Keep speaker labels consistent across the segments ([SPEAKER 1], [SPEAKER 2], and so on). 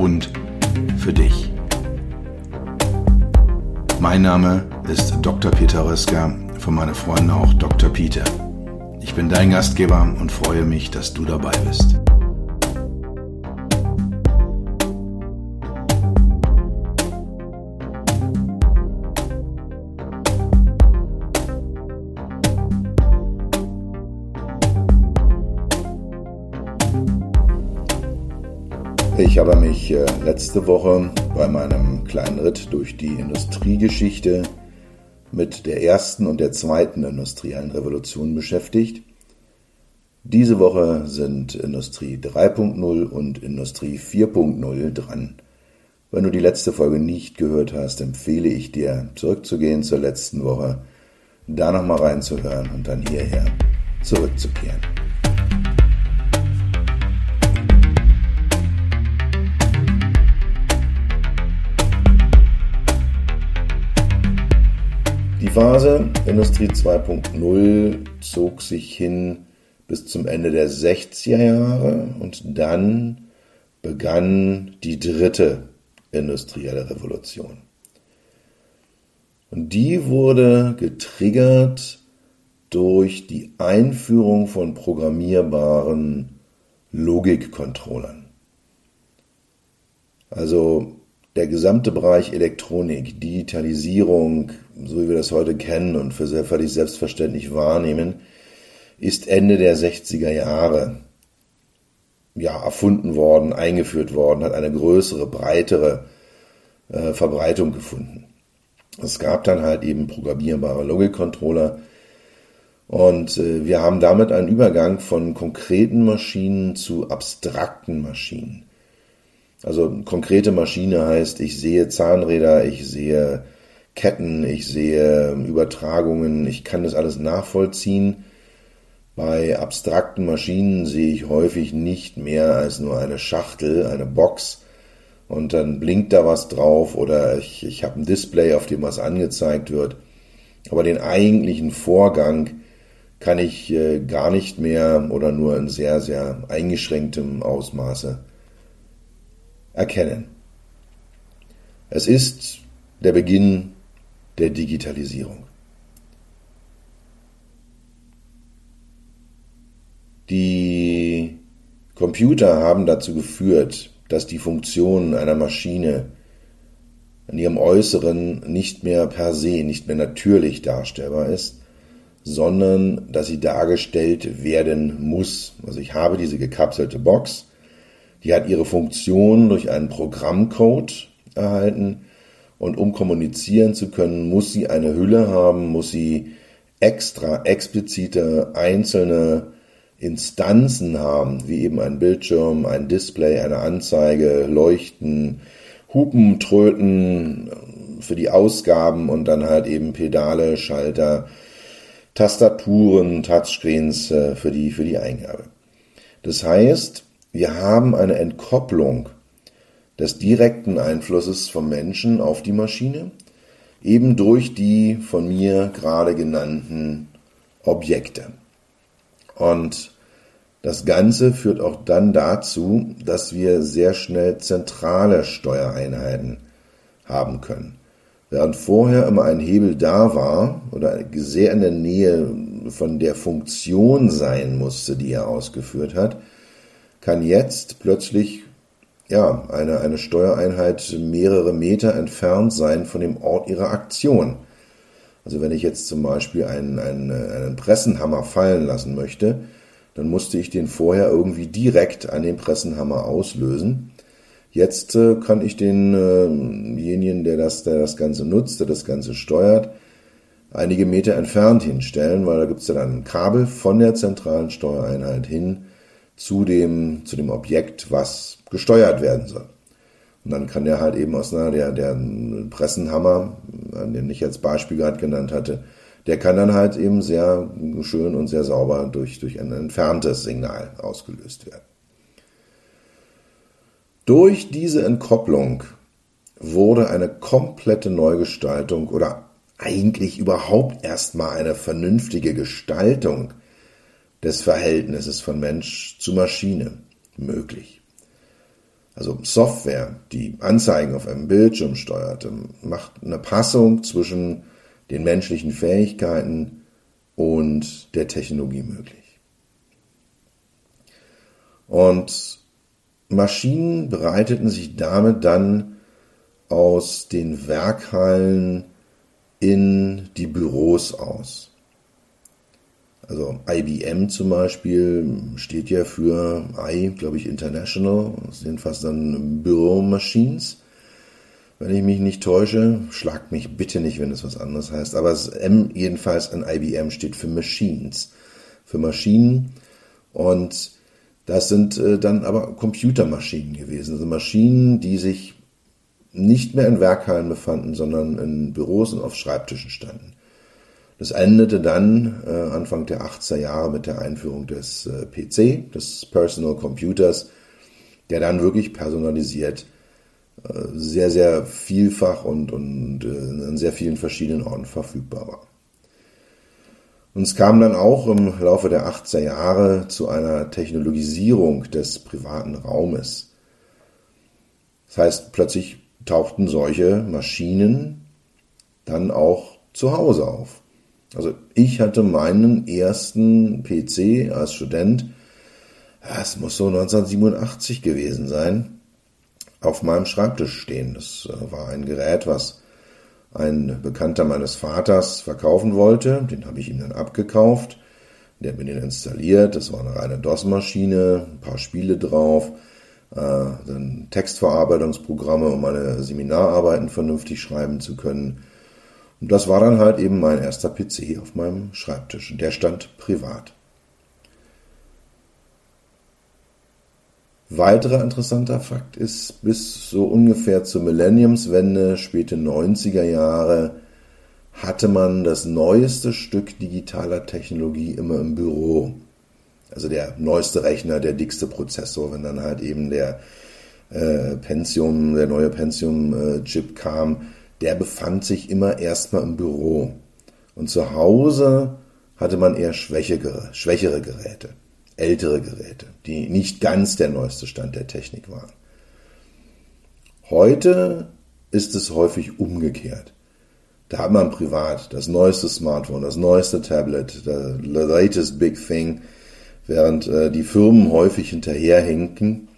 [SPEAKER 1] und für dich. Mein Name ist Dr. Peter Röska, von meinen Freunden auch Dr. Peter. Ich bin dein Gastgeber und freue mich, dass du dabei bist. Ich habe mich äh, letzte Woche bei meinem kleinen Ritt durch die Industriegeschichte mit der ersten und der zweiten industriellen Revolution beschäftigt. Diese Woche sind Industrie 3.0 und Industrie 4.0 dran. Wenn du die letzte Folge nicht gehört hast, empfehle ich dir, zurückzugehen zur letzten Woche, da nochmal reinzuhören und dann hierher zurückzukehren. Die Phase Industrie 2.0 zog sich hin bis zum Ende der 60er Jahre und dann begann die dritte industrielle Revolution. Und die wurde getriggert durch die Einführung von programmierbaren Logikcontrollern. Also der gesamte Bereich Elektronik, Digitalisierung, so wie wir das heute kennen und für sehr völlig selbstverständlich wahrnehmen, ist Ende der 60er Jahre ja, erfunden worden, eingeführt worden, hat eine größere, breitere äh, Verbreitung gefunden. Es gab dann halt eben programmierbare Logikcontroller und äh, wir haben damit einen Übergang von konkreten Maschinen zu abstrakten Maschinen. Also konkrete Maschine heißt, ich sehe Zahnräder, ich sehe Ketten, ich sehe Übertragungen, ich kann das alles nachvollziehen. Bei abstrakten Maschinen sehe ich häufig nicht mehr als nur eine Schachtel, eine Box und dann blinkt da was drauf oder ich, ich habe ein Display, auf dem was angezeigt wird. Aber den eigentlichen Vorgang kann ich äh, gar nicht mehr oder nur in sehr, sehr eingeschränktem Ausmaße erkennen. Es ist der Beginn der Digitalisierung. Die Computer haben dazu geführt, dass die Funktion einer Maschine in ihrem Äußeren nicht mehr per se, nicht mehr natürlich darstellbar ist, sondern dass sie dargestellt werden muss. Also ich habe diese gekapselte Box, die hat ihre Funktion durch einen Programmcode erhalten und um kommunizieren zu können, muss sie eine Hülle haben, muss sie extra explizite einzelne Instanzen haben, wie eben ein Bildschirm, ein Display, eine Anzeige, Leuchten, Hupen, Tröten für die Ausgaben und dann halt eben Pedale, Schalter, Tastaturen, Touchscreens äh, für die, für die Eingabe. Das heißt, wir haben eine Entkopplung des direkten Einflusses vom Menschen auf die Maschine, eben durch die von mir gerade genannten Objekte. Und das Ganze führt auch dann dazu, dass wir sehr schnell zentrale Steuereinheiten haben können. Während vorher immer ein Hebel da war oder sehr in der Nähe von der Funktion sein musste, die er ausgeführt hat, kann jetzt plötzlich ja, eine, eine Steuereinheit mehrere Meter entfernt sein von dem Ort ihrer Aktion. Also wenn ich jetzt zum Beispiel einen, einen, einen Pressenhammer fallen lassen möchte, dann musste ich den vorher irgendwie direkt an den Pressenhammer auslösen. Jetzt äh, kann ich denjenigen, äh der, das, der das Ganze nutzt, der das Ganze steuert, einige Meter entfernt hinstellen, weil da gibt es ja dann ein Kabel von der zentralen Steuereinheit hin zu dem, zu dem Objekt, was gesteuert werden soll. Und dann kann der halt eben aus einer, der, der Pressenhammer, den ich als Beispiel gerade genannt hatte, der kann dann halt eben sehr schön und sehr sauber durch, durch ein entferntes Signal ausgelöst werden. Durch diese Entkopplung wurde eine komplette Neugestaltung oder eigentlich überhaupt erstmal eine vernünftige Gestaltung des Verhältnisses von Mensch zu Maschine möglich. Also Software, die Anzeigen auf einem Bildschirm steuert, macht eine Passung zwischen den menschlichen Fähigkeiten und der Technologie möglich. Und Maschinen bereiteten sich damit dann aus den Werkhallen in die Büros aus. Also IBM zum Beispiel steht ja für I, glaube ich, International. Das sind fast dann Büro-Machines. Wenn ich mich nicht täusche, schlagt mich bitte nicht, wenn es was anderes heißt. Aber das M jedenfalls an IBM steht für Machines. Für Maschinen. Und das sind äh, dann aber Computermaschinen gewesen. Also Maschinen, die sich nicht mehr in Werkhallen befanden, sondern in Büros und auf Schreibtischen standen. Das endete dann äh, Anfang der 80er Jahre mit der Einführung des äh, PC, des Personal Computers, der dann wirklich personalisiert äh, sehr, sehr vielfach und, und äh, an sehr vielen verschiedenen Orten verfügbar war. Und es kam dann auch im Laufe der 80er Jahre zu einer Technologisierung des privaten Raumes. Das heißt, plötzlich tauchten solche Maschinen dann auch zu Hause auf. Also ich hatte meinen ersten PC als Student, es muss so 1987 gewesen sein, auf meinem Schreibtisch stehen. Das äh, war ein Gerät, was ein Bekannter meines Vaters verkaufen wollte. Den habe ich ihm dann abgekauft. Der hat mir den installiert. Das war eine reine DOS-Maschine, ein paar Spiele drauf äh, dann Textverarbeitungsprogramme, um meine Seminararbeiten vernünftig schreiben zu können. Und das war dann halt eben mein erster PC auf meinem Schreibtisch. Und der stand privat. Weiterer interessanter Fakt ist, bis so ungefähr zur Millenniumswende, späte 90er Jahre, hatte man das neueste Stück digitaler Technologie immer im Büro also der neueste Rechner, der dickste Prozessor, wenn dann halt eben der äh, Pentium, der neue Pentium-Chip äh, kam, der befand sich immer erstmal im Büro. Und zu Hause hatte man eher schwächere, schwächere Geräte, ältere Geräte, die nicht ganz der neueste Stand der Technik waren. Heute ist es häufig umgekehrt. Da hat man privat das neueste Smartphone, das neueste Tablet, the latest big thing, während äh, die Firmen häufig hinterherhinken,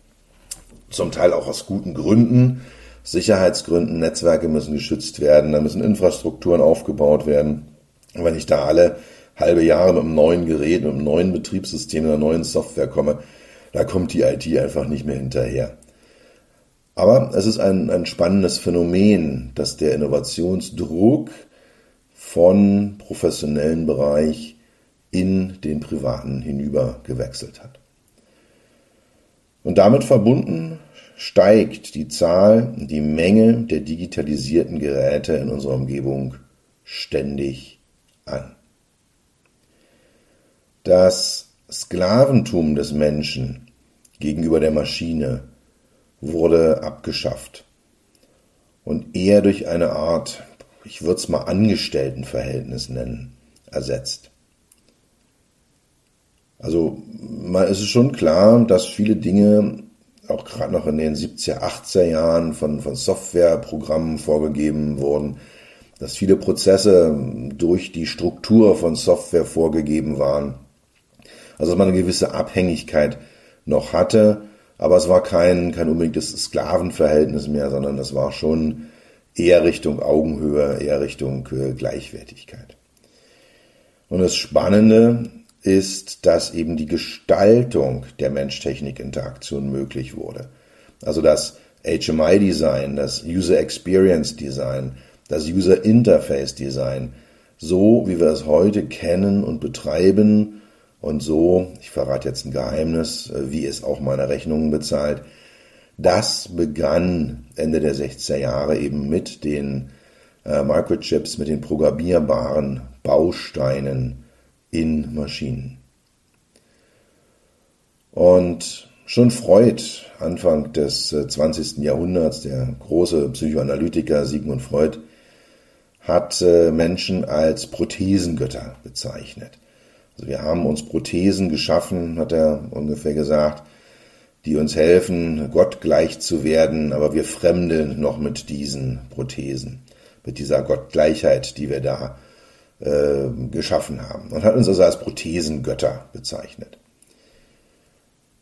[SPEAKER 1] zum Teil auch aus guten Gründen. Sicherheitsgründen, Netzwerke müssen geschützt werden, da müssen Infrastrukturen aufgebaut werden. Und wenn ich da alle halbe Jahre mit einem neuen Gerät, mit einem neuen Betriebssystem, einer neuen Software komme, da kommt die IT einfach nicht mehr hinterher. Aber es ist ein, ein spannendes Phänomen, dass der Innovationsdruck von professionellen Bereich in den privaten hinüber gewechselt hat. Und damit verbunden steigt die Zahl, die Menge der digitalisierten Geräte in unserer Umgebung ständig an. Das Sklaventum des Menschen gegenüber der Maschine wurde abgeschafft und eher durch eine Art, ich würde es mal Angestelltenverhältnis nennen, ersetzt. Also man, es ist schon klar, dass viele Dinge auch gerade noch in den 70er, 80er Jahren von, von Softwareprogrammen vorgegeben wurden, dass viele Prozesse durch die Struktur von Software vorgegeben waren. Also dass man eine gewisse Abhängigkeit noch hatte, aber es war kein, kein unbedingtes Sklavenverhältnis mehr, sondern es war schon eher Richtung Augenhöhe, eher Richtung äh, Gleichwertigkeit. Und das Spannende ist, dass eben die Gestaltung der Mensch-Technik-Interaktion möglich wurde. Also das HMI-Design, das User Experience Design, das User Interface Design, so wie wir es heute kennen und betreiben und so, ich verrate jetzt ein Geheimnis, wie es auch meine Rechnungen bezahlt, Das begann Ende der 60er Jahre eben mit den äh, Microchips, mit den programmierbaren Bausteinen in Maschinen. Und schon Freud, Anfang des 20. Äh, Jahrhunderts, der große Psychoanalytiker Sigmund Freud, hat äh, Menschen als Prothesengötter bezeichnet. Also wir haben uns Prothesen geschaffen, hat er ungefähr gesagt, die uns helfen, Gott gleich zu werden, aber wir fremdeln noch mit diesen Prothesen, mit dieser Gottgleichheit, die wir da äh, geschaffen haben. Und hat uns also als Prothesengötter bezeichnet.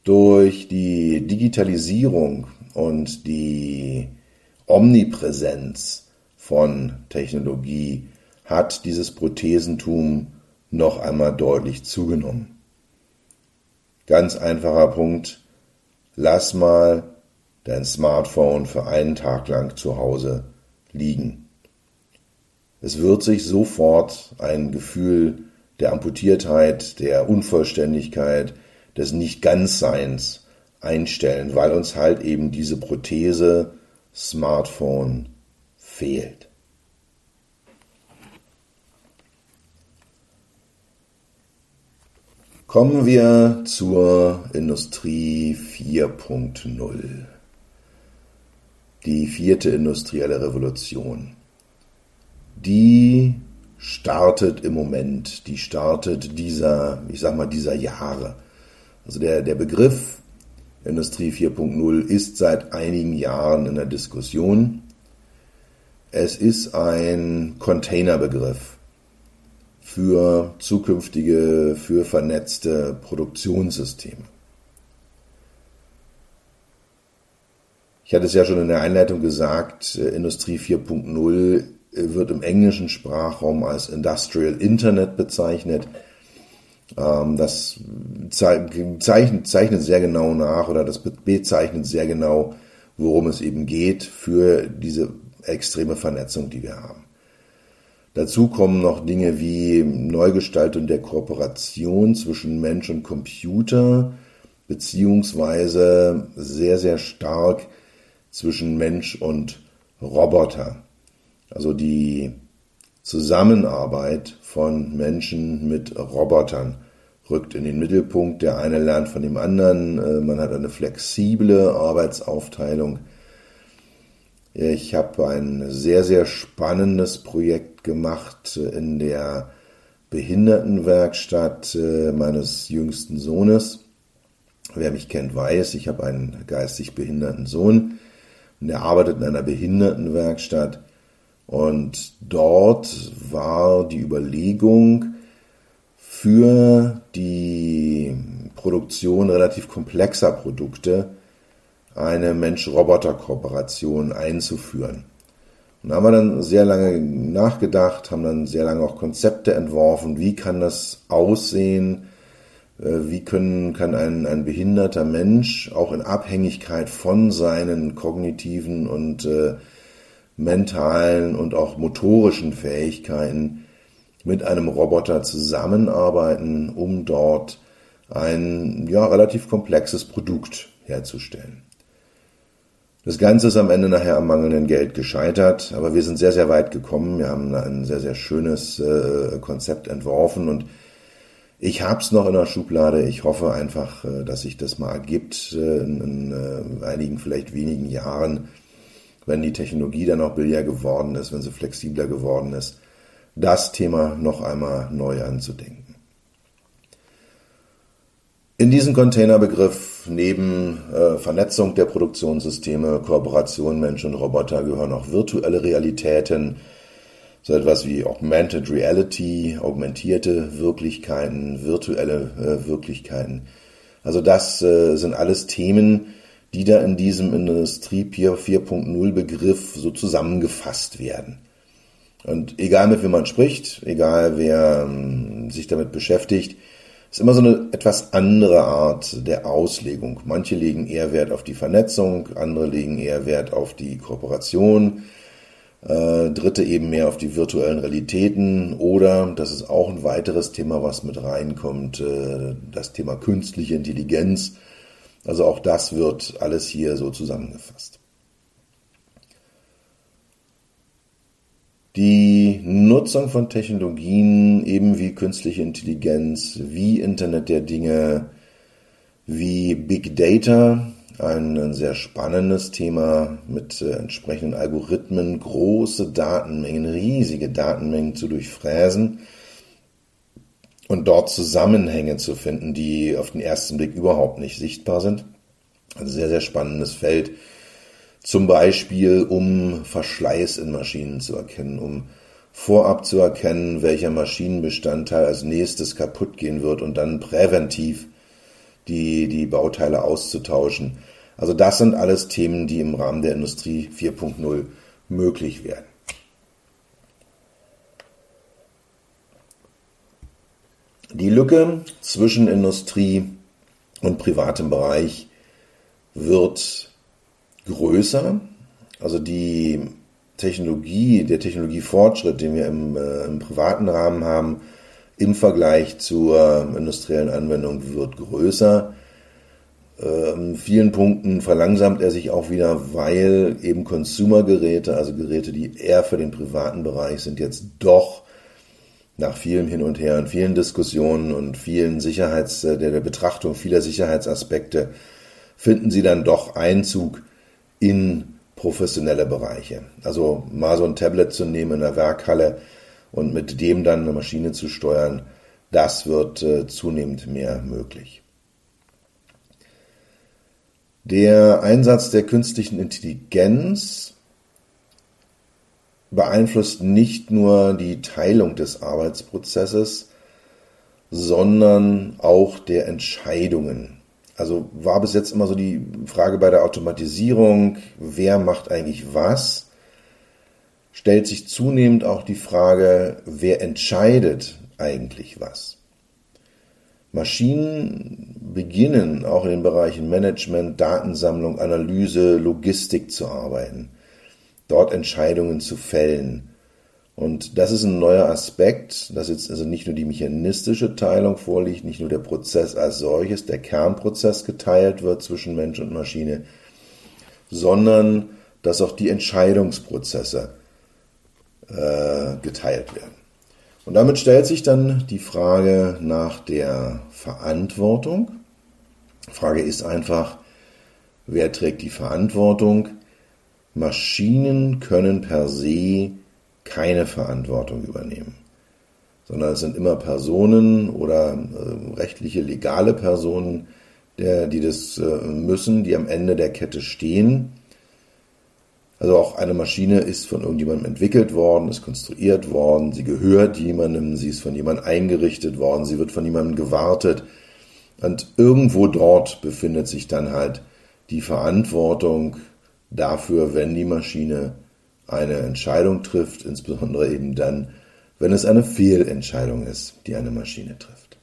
[SPEAKER 1] Durch die Digitalisierung und die Omnipräsenz von Technologie hat dieses Prothesentum noch einmal deutlich zugenommen. Ganz einfacher Punkt, lass mal dein Smartphone für einen Tag lang zu Hause liegen. Es wird sich sofort ein Gefühl der Amputiertheit, der Unvollständigkeit, des Nicht-Ganz-Seins einstellen, weil uns halt eben diese Prothese Smartphone fehlt. Kommen wir zur Industrie 4.0. Die vierte industrielle Revolution. Die startet im Moment, die startet dieser, ich sag mal, dieser Jahre. Also der, der Begriff Industrie 4.0 ist seit einigen Jahren in der Diskussion. Es ist ein Containerbegriff für zukünftige, für vernetzte Produktionssysteme. Ich hatte es ja schon in der Einleitung gesagt, äh, Industrie 4.0 äh, wird im englischen Sprachraum als Industrial Internet bezeichnet. Ähm, das zeichnet, zeichnet sehr genau nach oder das bezeichnet sehr genau, worum es eben geht für diese extreme Vernetzung, die wir haben. Dazu kommen noch Dinge wie Neugestaltung der Kooperation zwischen Mensch und Computer, beziehungsweise sehr, sehr stark zwischen Mensch und Roboter. Also die Zusammenarbeit von Menschen mit Robotern rückt in den Mittelpunkt. Der eine lernt von dem anderen. Äh, man hat eine flexible Arbeitsaufteilung. Ich habe ein sehr, sehr spannendes Projekt gemacht in der Behindertenwerkstatt äh, meines jüngsten Sohnes. Wer mich kennt, weiß, ich habe einen geistig behinderten Sohn und der arbeitet in einer Behindertenwerkstatt. Und dort war die Überlegung, für die Produktion relativ komplexer Produkte eine Mensch-Roboter-Kooperation einzuführen. Und da haben wir dann sehr lange nachgedacht, haben dann sehr lange auch Konzepte entworfen, wie kann das aussehen, äh, wie können, kann ein, ein behinderter Mensch auch in Abhängigkeit von seinen kognitiven und äh, mentalen und auch motorischen Fähigkeiten mit einem Roboter zusammenarbeiten, um dort ein ja, relativ komplexes Produkt herzustellen. Das Ganze ist am Ende nachher am mangelnden Geld gescheitert, aber wir sind sehr, sehr weit gekommen. Wir haben ein sehr, sehr schönes äh, Konzept entworfen und ich habe es noch in der Schublade. Ich hoffe einfach, äh, dass sich das mal ergibt äh, in, in äh, einigen, vielleicht wenigen Jahren, wenn die Technologie dann auch billiger geworden ist, wenn sie flexibler geworden ist, das Thema noch einmal neu anzudenken. In diesen Containerbegriff neben äh, Vernetzung der Produktionssysteme, Kooperation Mensch und Roboter gehören auch virtuelle Realitäten, so etwas wie Augmented Reality, augmentierte Wirklichkeiten, virtuelle äh, Wirklichkeiten. Also das äh, sind alles Themen, die da in diesem Industrie 4.0 Begriff so zusammengefasst werden. Und egal mit wem man spricht, egal wer ähm, sich damit beschäftigt, ist immer so eine etwas andere Art der Auslegung. Manche legen eher Wert auf die Vernetzung, andere legen eher Wert auf die Kooperation, äh, Dritte eben mehr auf die virtuellen Realitäten oder, das ist auch ein weiteres Thema, was mit reinkommt, äh, das Thema künstliche Intelligenz. Also auch das wird alles hier so zusammengefasst. Die Nutzung von Technologien, eben wie künstliche Intelligenz, wie Internet der Dinge, wie Big Data, ein sehr spannendes Thema mit äh, entsprechenden Algorithmen, große Datenmengen, riesige Datenmengen zu durchfräsen und dort Zusammenhänge zu finden, die auf den ersten Blick überhaupt nicht sichtbar sind. Ein sehr, sehr spannendes Feld. Zum Beispiel, um Verschleiß in Maschinen zu erkennen, um vorab zu erkennen, welcher Maschinenbestandteil als nächstes kaputt gehen wird und dann präventiv die, die Bauteile auszutauschen. Also das sind alles Themen, die im Rahmen der Industrie 4.0 möglich werden. Die Lücke zwischen Industrie und privatem Bereich wird größer. Also die Technologie, der Technologiefortschritt, den wir im, äh, im privaten Rahmen haben, im Vergleich zur industriellen Anwendung wird größer. In ähm, vielen Punkten verlangsamt er sich auch wieder, weil eben Consumer-Geräte, also Geräte, die eher für den privaten Bereich sind, jetzt doch nach vielem Hin und Her und vielen Diskussionen und vielen Sicherheits, der, der Betrachtung vieler Sicherheitsaspekte, finden sie dann doch Einzug in professionelle Bereiche. Also mal so ein Tablet zu nehmen in der Werkhalle und mit dem dann eine Maschine zu steuern, das wird äh, zunehmend mehr möglich. Der Einsatz der künstlichen Intelligenz beeinflusst nicht nur die Teilung des Arbeitsprozesses, sondern auch der Entscheidungen. Also war bis jetzt immer so die Frage bei der Automatisierung, wer macht eigentlich was? Stellt sich zunehmend auch die Frage, wer entscheidet eigentlich was? Maschinen beginnen auch in den Bereichen Management, Datensammlung, Analyse, Logistik zu arbeiten, dort Entscheidungen zu fällen. Und das ist ein neuer Aspekt, dass jetzt also nicht nur die mechanistische Teilung vorliegt, nicht nur der Prozess als solches, der Kernprozess geteilt wird zwischen Mensch und Maschine, sondern dass auch die Entscheidungsprozesse äh, geteilt werden. Und damit stellt sich dann die Frage nach der Verantwortung. Die Frage ist einfach, wer trägt die Verantwortung? Maschinen können per se keine Verantwortung übernehmen, sondern es sind immer Personen oder äh, rechtliche, legale Personen, der, die das äh, müssen, die am Ende der Kette stehen also auch eine Maschine ist von irgendjemandem entwickelt worden, ist konstruiert worden, sie gehört jemandem, sie ist von jemandem eingerichtet worden, sie wird von jemandem gewartet. Und irgendwo dort befindet sich dann halt die Verantwortung dafür, wenn die Maschine eine Entscheidung trifft, insbesondere eben dann, wenn es eine Fehlentscheidung ist, die eine Maschine trifft.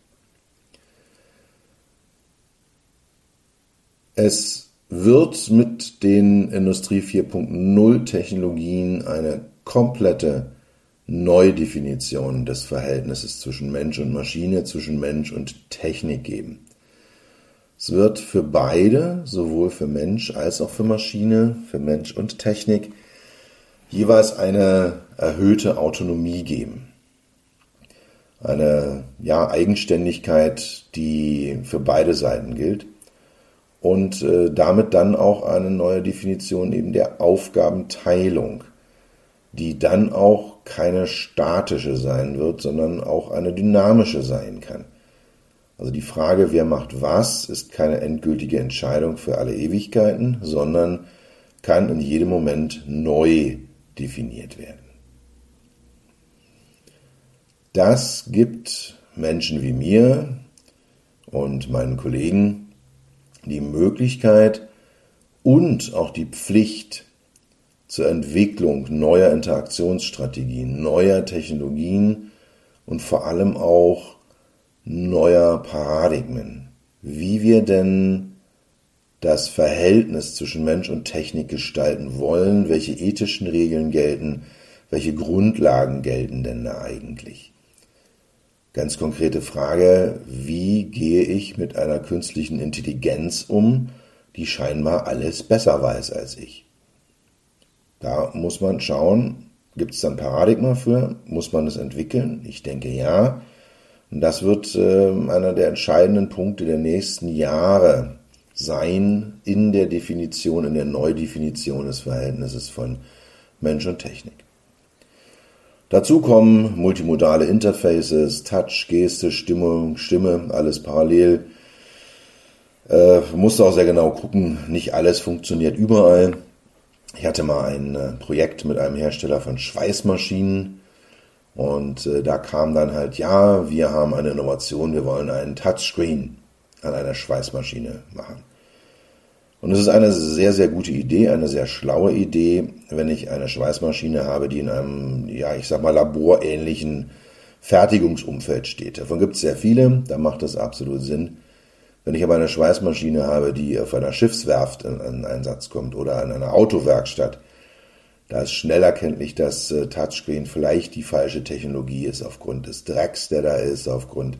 [SPEAKER 1] Es wird mit den Industrie 4.0 Technologien eine komplette Neudefinition des Verhältnisses zwischen Mensch und Maschine, zwischen Mensch und Technik geben. Es wird für beide, sowohl für Mensch als auch für Maschine, für Mensch und Technik, jeweils eine erhöhte Autonomie geben. Eine ja, Eigenständigkeit, die für beide Seiten gilt und äh, damit dann auch eine neue Definition eben der Aufgabenteilung, die dann auch keine statische sein wird, sondern auch eine dynamische sein kann. Also die Frage, wer macht was, ist keine endgültige Entscheidung für alle Ewigkeiten, sondern kann in jedem Moment neu definiert werden. Das gibt Menschen wie mir und meinen Kollegen die Möglichkeit und auch die Pflicht zur Entwicklung neuer Interaktionsstrategien, neuer Technologien und vor allem auch neuer Paradigmen. Wie wir denn das Verhältnis zwischen Mensch und Technik gestalten wollen, welche ethischen Regeln gelten, welche Grundlagen gelten denn da eigentlich. Ganz konkrete Frage, wie gehe ich mit einer künstlichen Intelligenz um, die scheinbar alles besser weiß als ich? Da muss man schauen, gibt es da ein Paradigma für? Muss man es entwickeln? Ich denke ja. Und das wird äh, einer der entscheidenden Punkte der nächsten Jahre sein in der Definition, in der Neudefinition des Verhältnisses von Mensch und Technik. Dazu kommen multimodale Interfaces, Touch, Geste, Stimmung, Stimme, alles parallel. Äh, musste auch sehr genau gucken, nicht alles funktioniert überall. Ich hatte mal ein äh, Projekt mit einem Hersteller von Schweißmaschinen und äh, da kam dann halt, ja, wir haben eine Innovation, wir wollen einen Touchscreen an einer Schweißmaschine machen. Und es ist eine sehr, sehr gute Idee, eine sehr schlaue Idee, wenn ich eine Schweißmaschine habe, die in einem, ja, ich sag mal, laborähnlichen Fertigungsumfeld steht. Davon gibt es sehr viele, da macht es absolut Sinn. Wenn ich aber eine Schweißmaschine habe, die auf einer Schiffswerft in, in Einsatz kommt oder in einer Autowerkstatt, da ist schnell erkenntlich, dass äh, Touchscreen vielleicht die falsche Technologie ist, aufgrund des Drecks, der da ist, aufgrund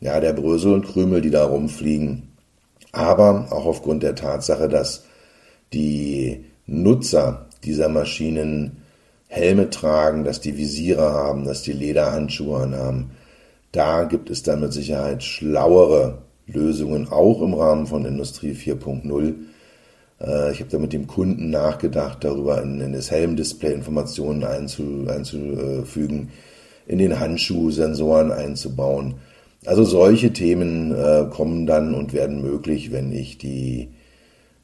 [SPEAKER 1] ja, der Brösel und Krümel, die da rumfliegen aber auch aufgrund der Tatsache, dass die Nutzer dieser Maschinen Helme tragen, dass die Visiere haben, dass die Lederhandschuhe haben. Da gibt es dann mit Sicherheit schlauere Lösungen, auch im Rahmen von Industrie 4.0. Äh, ich habe da mit dem Kunden nachgedacht, darüber in, in das Helmdisplay Informationen einzu, einzufügen, in den Handschuh Sensoren einzubauen. Also solche Themen äh, kommen dann und werden möglich, wenn ich die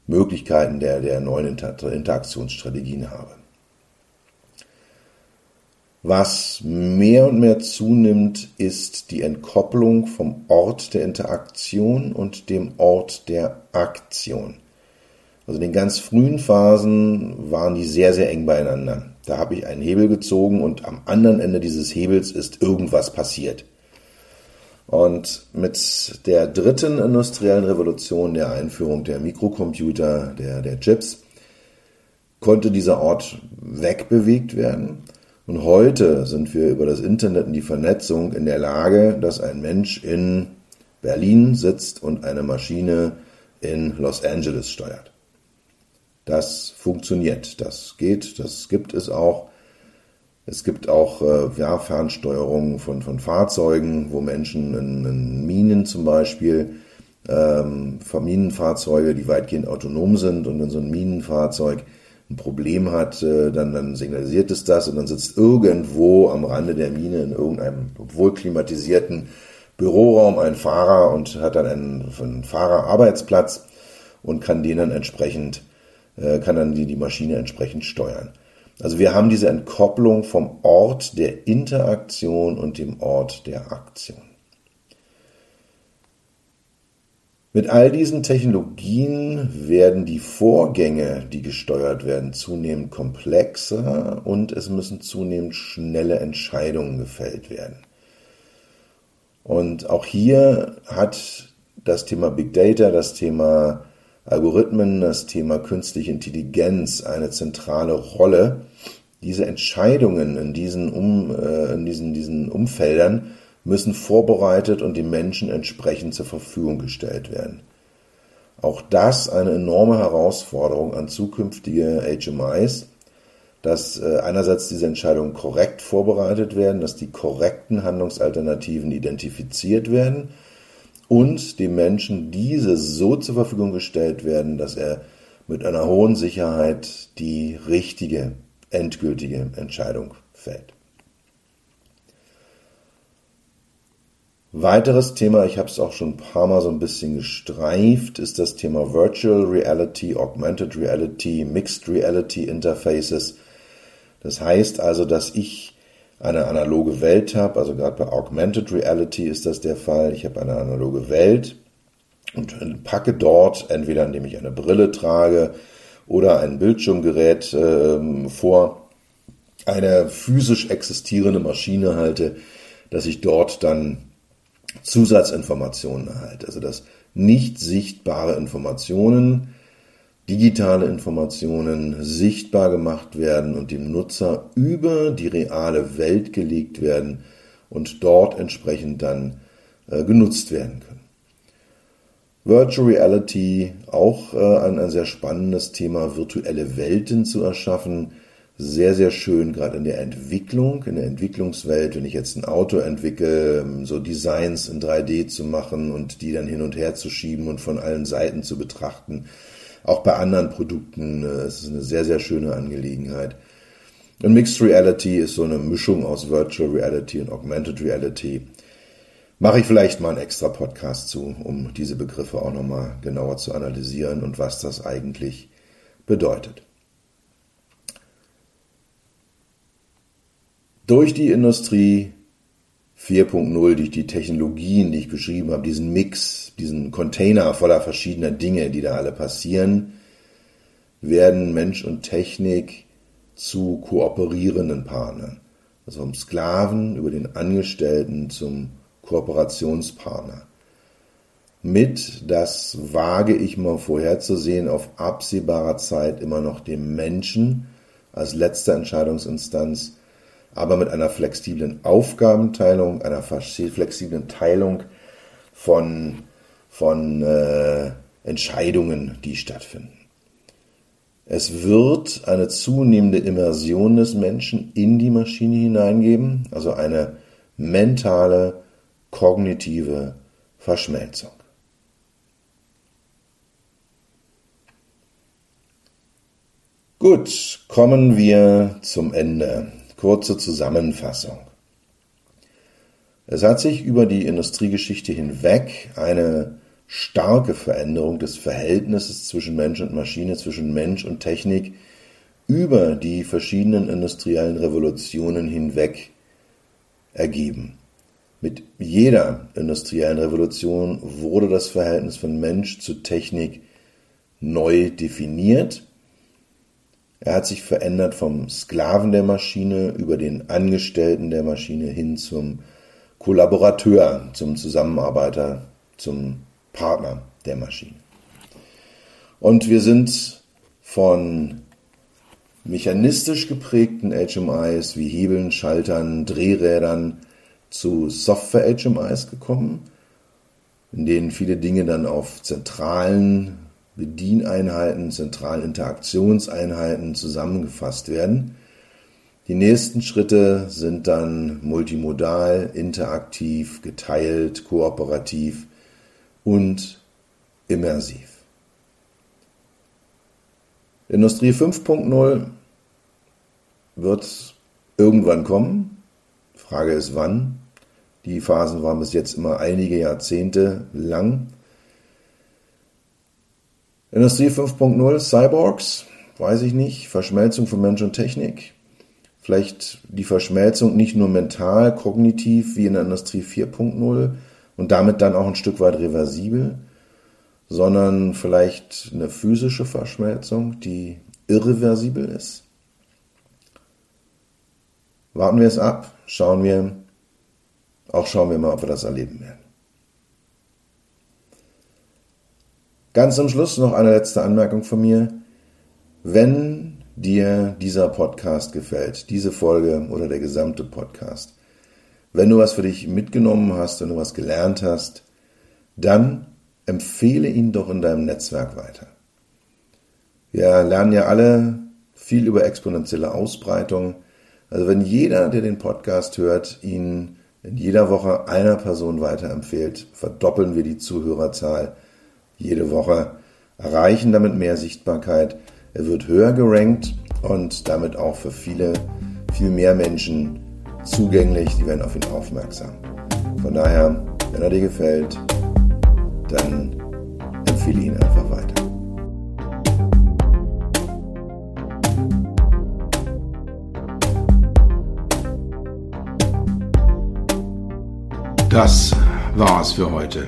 [SPEAKER 1] Möglichkeiten der, der neuen Inter Interaktionsstrategien habe. Was mehr und mehr zunimmt, ist die Entkopplung vom Ort der Interaktion und dem Ort der Aktion. Also in den ganz frühen Phasen waren die sehr, sehr eng beieinander. Da habe ich einen Hebel gezogen und am anderen Ende dieses Hebels ist irgendwas passiert. Und mit der dritten industriellen Revolution, der Einführung der Mikrocomputer, der, der Chips, konnte dieser Ort wegbewegt werden. Und heute sind wir über das Internet und die Vernetzung in der Lage, dass ein Mensch in Berlin sitzt und eine Maschine in Los Angeles steuert. Das funktioniert, das geht, das gibt es auch. Es gibt auch äh, ja, Fernsteuerung von, von Fahrzeugen, wo Menschen in, in Minen zum Beispiel, ähm, Minenfahrzeuge, die weitgehend autonom sind. Und wenn so ein Minenfahrzeug ein Problem hat, äh, dann, dann signalisiert es das und dann sitzt irgendwo am Rande der Mine in irgendeinem wohl klimatisierten Büroraum ein Fahrer und hat dann einen, einen Fahrerarbeitsplatz und kann den dann entsprechend, kann dann die, die Maschine entsprechend steuern. Also wir haben diese Entkopplung vom Ort der Interaktion und dem Ort der Aktion. Mit all diesen Technologien werden die Vorgänge, die gesteuert werden, zunehmend komplexer und es müssen zunehmend schnelle Entscheidungen gefällt werden. Und auch hier hat das Thema Big Data, das Thema Algorithmen, das Thema künstliche Intelligenz eine zentrale Rolle. Diese Entscheidungen in diesen, um, äh, in diesen, diesen Umfeldern müssen vorbereitet und den Menschen entsprechend zur Verfügung gestellt werden. Auch das eine enorme Herausforderung an zukünftige HMIs, dass äh, einerseits diese Entscheidungen korrekt vorbereitet werden, dass die korrekten Handlungsalternativen identifiziert werden und dem Menschen diese so zur Verfügung gestellt werden, dass er mit einer hohen Sicherheit die richtige, endgültige Entscheidung fällt. Weiteres Thema, ich habe es auch schon ein paar Mal so ein bisschen gestreift, ist das Thema Virtual Reality, Augmented Reality, Mixed Reality Interfaces. Das heißt also, dass ich eine analoge Welt habe, also gerade bei Augmented Reality ist das der Fall. Ich habe eine analoge Welt und packe dort, entweder indem ich eine Brille trage oder ein Bildschirmgerät äh, vor, eine physisch existierende Maschine halte, dass ich dort dann Zusatzinformationen erhalte. Also dass nicht sichtbare Informationen digitale Informationen sichtbar gemacht werden und dem Nutzer über die reale Welt gelegt werden und dort entsprechend dann äh, genutzt werden können. Virtual Reality, auch äh, ein, ein sehr spannendes Thema, virtuelle Welten zu erschaffen. Sehr, sehr schön, gerade in der Entwicklung, in der Entwicklungswelt, wenn ich jetzt ein Auto entwickle, ähm, so Designs in 3D zu machen und die dann hin und her zu schieben und von allen Seiten zu betrachten. Auch bei anderen Produkten äh, ist es eine sehr, sehr schöne Angelegenheit. Und Mixed Reality ist so eine Mischung aus Virtual Reality und Augmented Reality mache ich vielleicht mal einen extra Podcast zu, um diese Begriffe auch nochmal genauer zu analysieren und was das eigentlich bedeutet. Durch die Industrie 4.0, durch die Technologien, die ich beschrieben habe, diesen Mix, diesen Container voller verschiedener Dinge, die da alle passieren, werden Mensch und Technik zu kooperierenden Partnern. Also vom Sklaven über den Angestellten zum Kooperationspartner. Mit, das wage ich mal vorherzusehen, auf absehbarer Zeit immer noch dem Menschen als letzte Entscheidungsinstanz, aber mit einer flexiblen Aufgabenteilung, einer flexiblen Teilung von, von äh, Entscheidungen, die stattfinden. Es wird eine zunehmende Immersion des Menschen in die Maschine hineingeben, also eine mentale kognitive Verschmelzung. Gut, kommen wir zum Ende. Kurze Zusammenfassung. Es hat sich über die Industriegeschichte hinweg eine starke Veränderung des Verhältnisses zwischen Mensch und Maschine, zwischen Mensch und Technik über die verschiedenen industriellen Revolutionen hinweg ergeben. Mit jeder industriellen Revolution wurde das Verhältnis von Mensch zu Technik neu definiert. Er hat sich verändert vom Sklaven der Maschine über den Angestellten der Maschine hin zum Kollaborateur, zum Zusammenarbeiter, zum Partner der Maschine. Und wir sind von mechanistisch geprägten HMIs wie Hebeln, Schaltern, Drehrädern zu Software-HMIs gekommen, in denen viele Dinge dann auf zentralen Bedieneinheiten, zentralen Interaktionseinheiten zusammengefasst werden. Die nächsten Schritte sind dann multimodal, interaktiv, geteilt, kooperativ und immersiv. Industrie 5.0 wird irgendwann kommen. Frage ist wann. Die Phasen waren bis jetzt immer einige Jahrzehnte lang. Industrie 5.0, Cyborgs, weiß ich nicht, Verschmelzung von Mensch und Technik. Vielleicht die Verschmelzung nicht nur mental, kognitiv wie in der Industrie 4.0 und damit dann auch ein Stück weit reversibel, sondern vielleicht eine physische Verschmelzung, die irreversibel ist. Warten wir es ab, schauen wir, auch schauen wir mal, ob wir das erleben werden. Ganz zum Schluss noch eine letzte Anmerkung von mir. Wenn dir dieser Podcast gefällt, diese Folge oder der gesamte Podcast, wenn du was für dich mitgenommen hast, wenn du was gelernt hast, dann empfehle ihn doch in deinem Netzwerk weiter. Wir lernen ja alle viel über exponentielle Ausbreitung. Also wenn jeder, der den Podcast hört, ihn in jeder Woche einer Person weiterempfehlt, verdoppeln wir die Zuhörerzahl jede Woche, erreichen damit mehr Sichtbarkeit. Er wird höher gerankt und damit auch für viele, viel mehr Menschen zugänglich, die werden auf ihn aufmerksam. Von daher, wenn er dir gefällt, dann empfehle ihn einfach weiter. Das war's für heute.